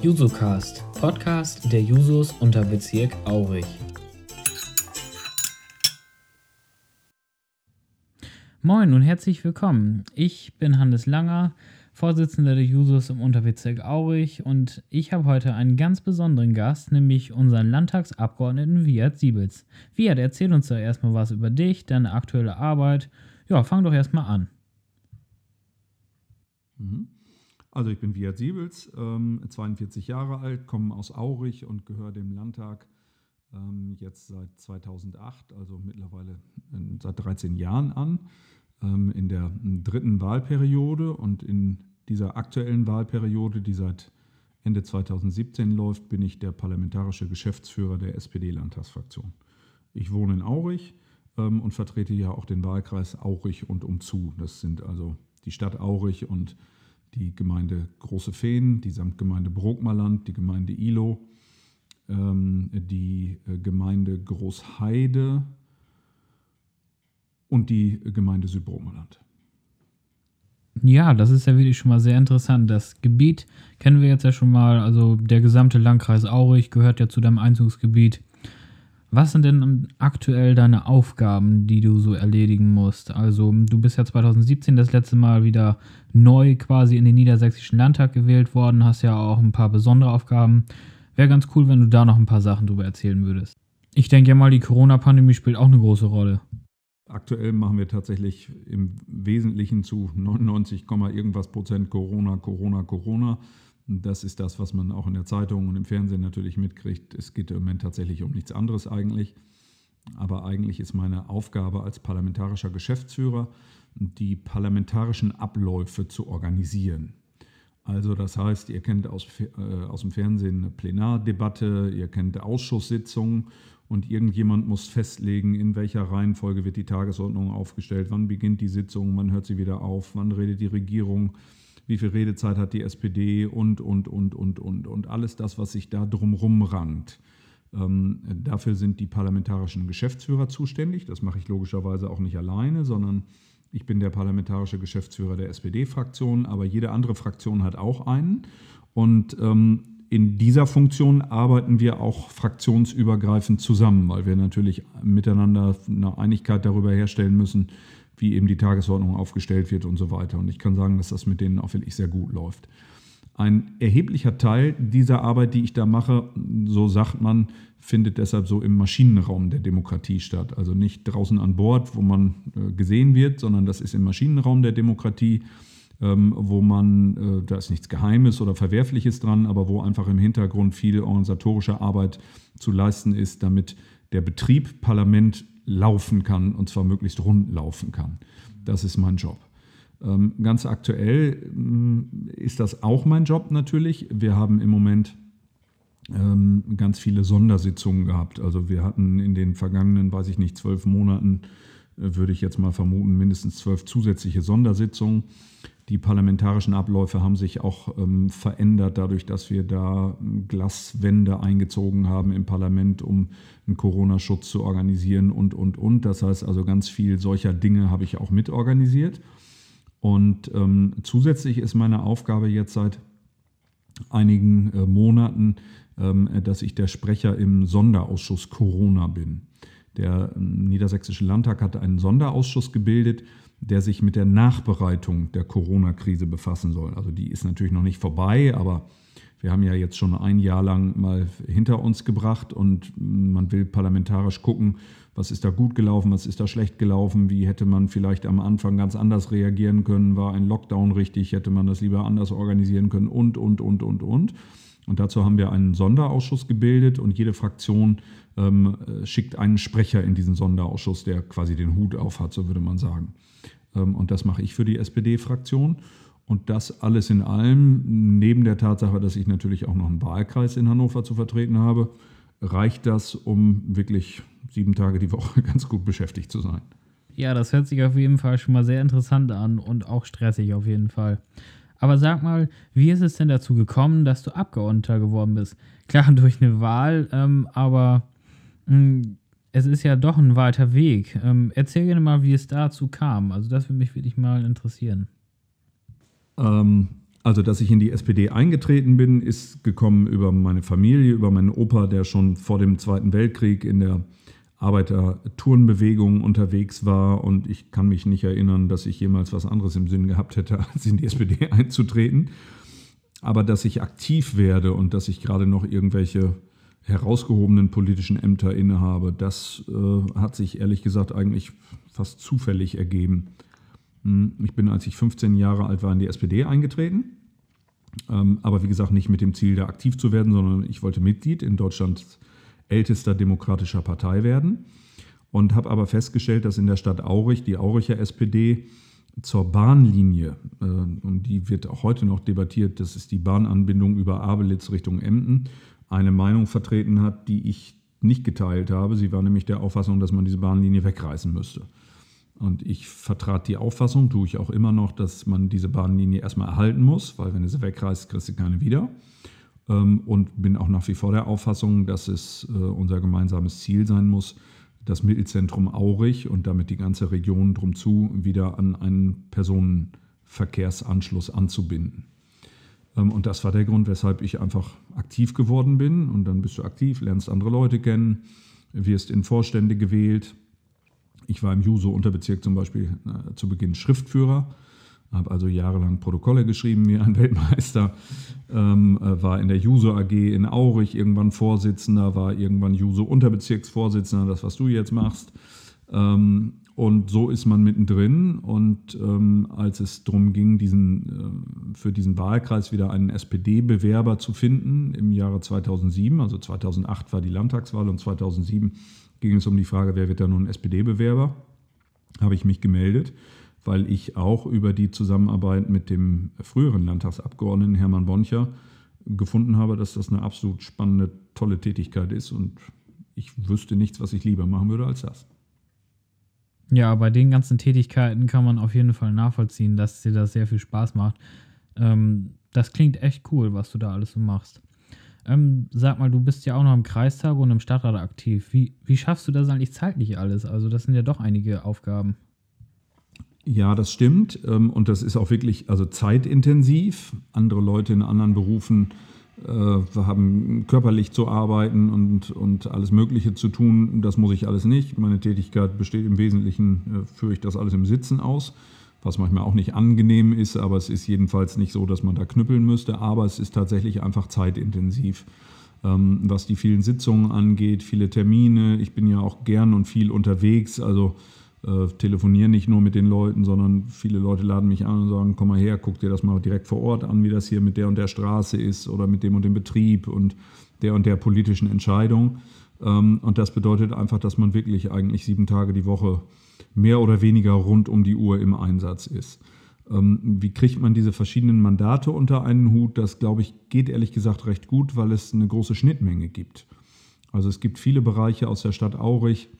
Jusocast, Podcast der Jusos unter Bezirk Aurich. Moin und herzlich willkommen. Ich bin Hannes Langer, Vorsitzender der Jusos im Unterbezirk Aurich und ich habe heute einen ganz besonderen Gast, nämlich unseren Landtagsabgeordneten Viat Siebels. Viat, erzähl uns doch erstmal was über dich, deine aktuelle Arbeit. Ja, fang doch erstmal an. Mhm. Also ich bin Viat Siebels, 42 ähm, Jahre alt, komme aus Aurich und gehöre dem Landtag ähm, jetzt seit 2008, also mittlerweile seit 13 Jahren an ähm, in der dritten Wahlperiode und in dieser aktuellen Wahlperiode, die seit Ende 2017 läuft, bin ich der parlamentarische Geschäftsführer der SPD-Landtagsfraktion. Ich wohne in Aurich und vertrete ja auch den Wahlkreis Aurich und umzu. Das sind also die Stadt Aurich und die Gemeinde Große Feen, die Samtgemeinde Brokmerland, die Gemeinde Ilo, ähm, die äh, Gemeinde Großheide, und die Gemeinde Südbromerland. Ja, das ist ja wirklich schon mal sehr interessant. Das Gebiet kennen wir jetzt ja schon mal. Also der gesamte Landkreis Aurich gehört ja zu deinem Einzugsgebiet. Was sind denn aktuell deine Aufgaben, die du so erledigen musst? Also du bist ja 2017 das letzte Mal wieder neu quasi in den Niedersächsischen Landtag gewählt worden, hast ja auch ein paar besondere Aufgaben. Wäre ganz cool, wenn du da noch ein paar Sachen drüber erzählen würdest. Ich denke ja mal, die Corona-Pandemie spielt auch eine große Rolle. Aktuell machen wir tatsächlich im Wesentlichen zu 99, irgendwas Prozent Corona, Corona, Corona. Das ist das, was man auch in der Zeitung und im Fernsehen natürlich mitkriegt. Es geht im Moment tatsächlich um nichts anderes eigentlich. Aber eigentlich ist meine Aufgabe als parlamentarischer Geschäftsführer, die parlamentarischen Abläufe zu organisieren. Also das heißt, ihr kennt aus, äh, aus dem Fernsehen eine Plenardebatte, ihr kennt Ausschusssitzungen und irgendjemand muss festlegen, in welcher Reihenfolge wird die Tagesordnung aufgestellt, wann beginnt die Sitzung, wann hört sie wieder auf, wann redet die Regierung, wie viel Redezeit hat die SPD und, und, und, und, und, und alles das, was sich da drumherum rankt. Ähm, dafür sind die parlamentarischen Geschäftsführer zuständig. Das mache ich logischerweise auch nicht alleine, sondern ich bin der parlamentarische Geschäftsführer der SPD-Fraktion, aber jede andere Fraktion hat auch einen. Und ähm, in dieser Funktion arbeiten wir auch fraktionsübergreifend zusammen, weil wir natürlich miteinander eine Einigkeit darüber herstellen müssen, wie eben die Tagesordnung aufgestellt wird und so weiter. Und ich kann sagen, dass das mit denen auch wirklich sehr gut läuft. Ein erheblicher Teil dieser Arbeit, die ich da mache, so sagt man, findet deshalb so im Maschinenraum der Demokratie statt. Also nicht draußen an Bord, wo man äh, gesehen wird, sondern das ist im Maschinenraum der Demokratie ähm, wo man, äh, da ist nichts Geheimes oder Verwerfliches dran, aber wo einfach im Hintergrund viel organisatorische Arbeit zu leisten ist, damit der Betrieb Parlament laufen kann und zwar möglichst rund laufen kann. Das ist mein Job. Ähm, ganz aktuell mm, ist das auch mein Job natürlich. Wir haben im Moment ähm, ganz viele Sondersitzungen gehabt. Also wir hatten in den vergangenen, weiß ich nicht, zwölf Monaten, äh, würde ich jetzt mal vermuten, mindestens zwölf zusätzliche Sondersitzungen. Die parlamentarischen Abläufe haben sich auch ähm, verändert, dadurch, dass wir da ähm, Glaswände eingezogen haben im Parlament, um einen Corona-Schutz zu organisieren und, und, und. Das heißt also, ganz viel solcher Dinge habe ich auch mitorganisiert. Und ähm, zusätzlich ist meine Aufgabe jetzt seit einigen äh, Monaten, ähm, dass ich der Sprecher im Sonderausschuss Corona bin. Der ähm, Niedersächsische Landtag hat einen Sonderausschuss gebildet, der sich mit der Nachbereitung der Corona-Krise befassen soll. Also die ist natürlich noch nicht vorbei, aber wir haben ja jetzt schon ein Jahr lang mal hinter uns gebracht und man will parlamentarisch gucken, was ist da gut gelaufen, was ist da schlecht gelaufen, wie hätte man vielleicht am Anfang ganz anders reagieren können, war ein Lockdown richtig, hätte man das lieber anders organisieren können und, und, und, und, und. Und dazu haben wir einen Sonderausschuss gebildet und jede Fraktion ähm, schickt einen Sprecher in diesen Sonderausschuss, der quasi den Hut auf hat, so würde man sagen. Ähm, und das mache ich für die SPD-Fraktion. Und das alles in allem, neben der Tatsache, dass ich natürlich auch noch einen Wahlkreis in Hannover zu vertreten habe, reicht das, um wirklich sieben Tage die Woche ganz gut beschäftigt zu sein. Ja, das hört sich auf jeden Fall schon mal sehr interessant an und auch stressig auf jeden Fall. Aber sag mal, wie ist es denn dazu gekommen, dass du Abgeordneter geworden bist? Klar, durch eine Wahl, ähm, aber mh, hm, es ist ja doch ein weiter Weg. Ähm, erzähl gerne mal, wie es dazu kam. Also das würde mich wirklich mal interessieren. Ähm, Also, dass ich in die SPD eingetreten bin, ist gekommen über meine Familie, über meinen Opa, der schon vor dem Zweiten Weltkrieg in der Arbeiterturnbewegung unterwegs war. Und ich kann mich nicht erinnern, dass ich jemals was anderes im Sinn gehabt hätte, als in die SPD einzutreten. Aber dass ich aktiv werde und dass ich gerade noch irgendwelche herausgehobenen politischen Ämter innehabe, das äh, hat sich ehrlich gesagt eigentlich fast zufällig ergeben. Hm, ich bin, als ich 15 Jahre alt war, in die SPD eingetreten. Ähm, aber wie gesagt, nicht mit dem Ziel, da aktiv zu werden, sondern ich wollte Mitglied in Deutschlands ältester demokratischer Partei werden. Und habe aber festgestellt, dass in der Stadt Aurich, die Auricher SPD, zur Bahnlinie, äh, um die wird auch heute noch debattiert, das ist die Bahnanbindung über Abelitz Richtung Emden, eine Meinung vertreten hat, die ich nicht geteilt habe. Sie war nämlich der Auffassung, dass man diese Bahnlinie wegreißen müsste. Und ich vertrat die Auffassung, tue ich auch immer noch, dass man diese Bahnlinie erstmal erhalten muss, weil wenn du sie wegreißt, kriegst du keine wieder. Ähm, und bin auch nach wie vor der Auffassung, dass es äh, unser gemeinsames Ziel sein muss, das Mittelzentrum Aurich und damit die ganze Region drum zu wieder an einen Personenverkehrsanschluss anzubinden. Ähm, und das war der Grund, weshalb ich einfach aktiv geworden bin. Und dann bist du aktiv, lernst andere Leute kennen, wirst in Vorstände gewählt ich war im Juso-Unterbezirk zum Beispiel äh, zu Beginn Schriftführer, habe also jahrelang Protokolle geschrieben wie ein Weltmeister, ähm, äh, war in der Juso AG in Aurich irgendwann Vorsitzender, war irgendwann Juso-Unterbezirksvorsitzender, das, was du jetzt machst. Ähm, und so ist man mittendrin. Und ähm, als es darum ging, diesen, äh, für diesen Wahlkreis wieder einen SPD-Bewerber zu finden im Jahre 2007, also 2008 war die Landtagswahl und 2007 ging es um die Frage, wer wird da nun SPD-Bewerber? Habe ich mich gemeldet, weil ich auch über die Zusammenarbeit mit dem früheren Landtagsabgeordneten Hermann Boncher gefunden habe, dass das eine absolut spannende, tolle Tätigkeit ist und ich wüsste nichts, was ich lieber machen würde als das. Ja, bei den ganzen Tätigkeiten kann man auf jeden Fall nachvollziehen, dass dir das sehr viel Spaß macht. Ähm, das klingt echt cool, was du da alles so machst. Ähm, sag mal, du bist ja auch noch im Kreistag und im Stadtrat aktiv. Wie, wie schaffst du das eigentlich zeitlich alles? Also, das sind ja doch einige Aufgaben. Ja, das stimmt. Ähm, und das ist auch wirklich also zeitintensiv. Andere Leute in anderen Berufen äh, haben körperlich zu arbeiten und, und alles Mögliche zu tun. Das muss ich alles nicht. Meine Tätigkeit besteht im Wesentlichen, äh, führe ich das alles im Sitzen aus was manchmal auch nicht angenehm ist, aber es ist jedenfalls nicht so, dass man da knüppeln müsste, aber es ist tatsächlich einfach zeitintensiv. Ähm, was die vielen Sitzungen angeht, viele Termine. Ich bin ja auch gern und viel unterwegs, also äh, telefoniere nicht nur mit den Leuten, sondern viele Leute laden mich an und sagen, komm mal her, guck dir das mal direkt vor Ort an, wie das hier mit der und der Straße ist oder mit dem und dem Betrieb und der und der politischen Entscheidung. Ähm, und das bedeutet einfach, dass man wirklich eigentlich sieben Tage die Woche mehr oder weniger rund um die Uhr im Einsatz ist. Ähm, wie kriegt man diese verschiedenen Mandate unter einen Hut? Das, glaube ich, geht ehrlich gesagt recht gut, weil es eine große Schnittmenge gibt. Also es gibt viele Bereiche aus der Stadt Aurich,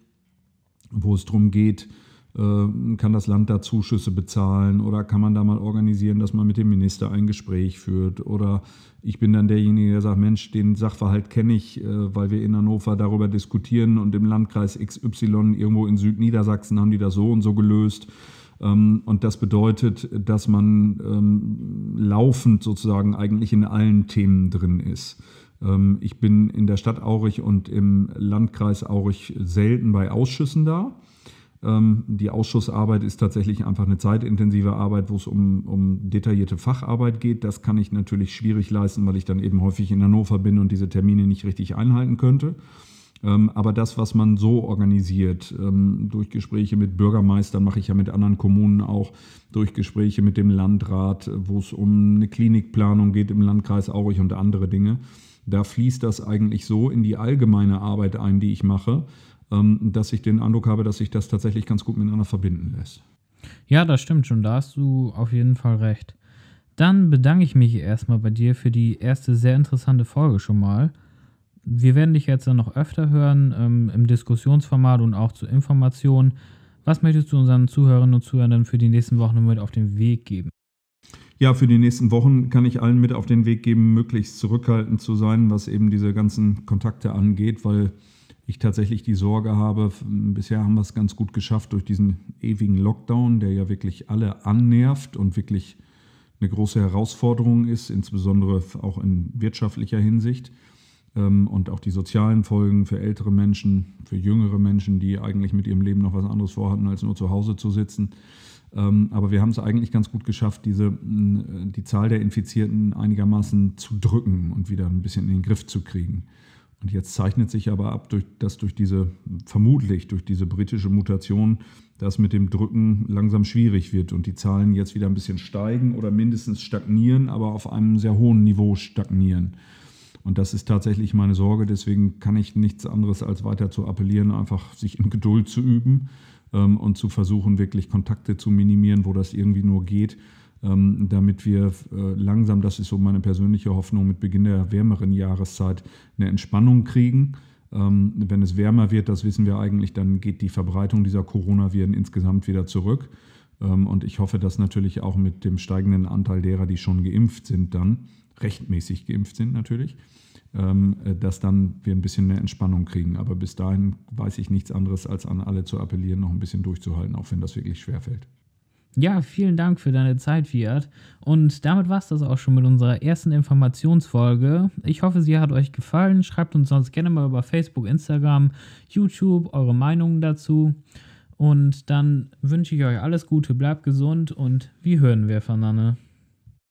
wo es darum geht, äh, kann das Land da Zuschüsse bezahlen oder kann man da mal organisieren, dass man mit dem Minister ein Gespräch führt oder ich bin dann derjenige, der sagt, Mensch, den Sachverhalt kenne ich, äh, weil wir in Hannover darüber diskutieren und im Landkreis XY irgendwo in Südniedersachsen haben die das so und so gelöst. Ähm, und das bedeutet, dass man ähm, laufend sozusagen eigentlich in allen Themen drin ist. Ähm, ich bin in der Stadt Aurich und im Landkreis Aurich selten bei Ausschüssen da. Ähm, die Ausschussarbeit ist tatsächlich einfach eine zeitintensive Arbeit, wo es um, um detaillierte Facharbeit geht. Das kann ich natürlich schwierig leisten, weil ich dann eben häufig in Hannover bin und diese Termine nicht richtig einhalten könnte. Ähm, aber das, was man so organisiert, durch Gespräche mit Bürgermeistern, mache ich ja mit anderen Kommunen auch, durch Gespräche mit dem Landrat, wo es um eine Klinikplanung geht im Landkreis Aurich und andere Dinge, da fließt das eigentlich so in die allgemeine Arbeit ein, die ich mache ähm, dass ich den Eindruck habe, dass sich das tatsächlich ganz gut miteinander verbinden lässt. Ja, das stimmt schon. Da hast du auf jeden Fall recht. Dann bedanke ich mich erstmal bei dir für die erste sehr interessante Folge schon mal. Wir werden dich jetzt dann noch öfter hören ähm, im Diskussionsformat und auch zu Informationen. Was möchtest du unseren Zuhörerinnen und Zuhörern für die nächsten Wochen mit auf den Weg geben? Ja, für die nächsten Wochen kann ich allen mit auf den Weg geben, möglichst zurückhaltend zu sein, was eben diese ganzen Kontakte angeht, weil ich tatsächlich die Sorge habe, bisher haben wir es ganz gut geschafft durch diesen ewigen Lockdown, der ja wirklich alle annervt und wirklich eine große Herausforderung ist, insbesondere auch in wirtschaftlicher Hinsicht. Ähm, und auch die sozialen Folgen für ältere Menschen, für jüngere Menschen, die eigentlich mit ihrem Leben noch was anderes vorhatten, als nur zu Hause zu sitzen. Ähm, aber wir haben es eigentlich ganz gut geschafft, diese, die Zahl der Infizierten einigermaßen zu drücken und wieder ein bisschen in den Griff zu kriegen. Und jetzt zeichnet sich aber ab, dass durch diese, vermutlich durch diese britische Mutation, das mit dem Drücken langsam schwierig wird und die Zahlen jetzt wieder ein bisschen steigen oder mindestens stagnieren, aber auf einem sehr hohen Niveau stagnieren. Und das ist tatsächlich meine Sorge. Deswegen kann ich nichts anderes als weiter zu appellieren, einfach sich in Geduld zu üben und zu versuchen, wirklich Kontakte zu minimieren, wo das irgendwie nur geht, ähm, damit wir äh, langsam, das ist so meine persönliche Hoffnung, mit Beginn der wärmeren Jahreszeit eine Entspannung kriegen. Ähm, wenn es wärmer wird, das wissen wir eigentlich, dann geht die Verbreitung dieser Coronaviren insgesamt wieder zurück. Ähm, und ich hoffe, dass natürlich auch mit dem steigenden Anteil derer, die schon geimpft sind, dann rechtmäßig geimpft sind natürlich, ähm, dass dann wir ein bisschen mehr Entspannung kriegen. Aber bis dahin weiß ich nichts anderes, als an alle zu appellieren, noch ein bisschen durchzuhalten, auch wenn das wirklich schwerfällt. Ja, vielen Dank für deine Zeit, Fiat. Und damit war es das auch schon mit unserer ersten Informationsfolge. Ich hoffe, sie hat euch gefallen. Schreibt uns sonst gerne mal über Facebook, Instagram, YouTube eure Meinungen dazu. Und dann wünsche ich euch alles Gute, bleibt gesund und wie hören wir voneinander.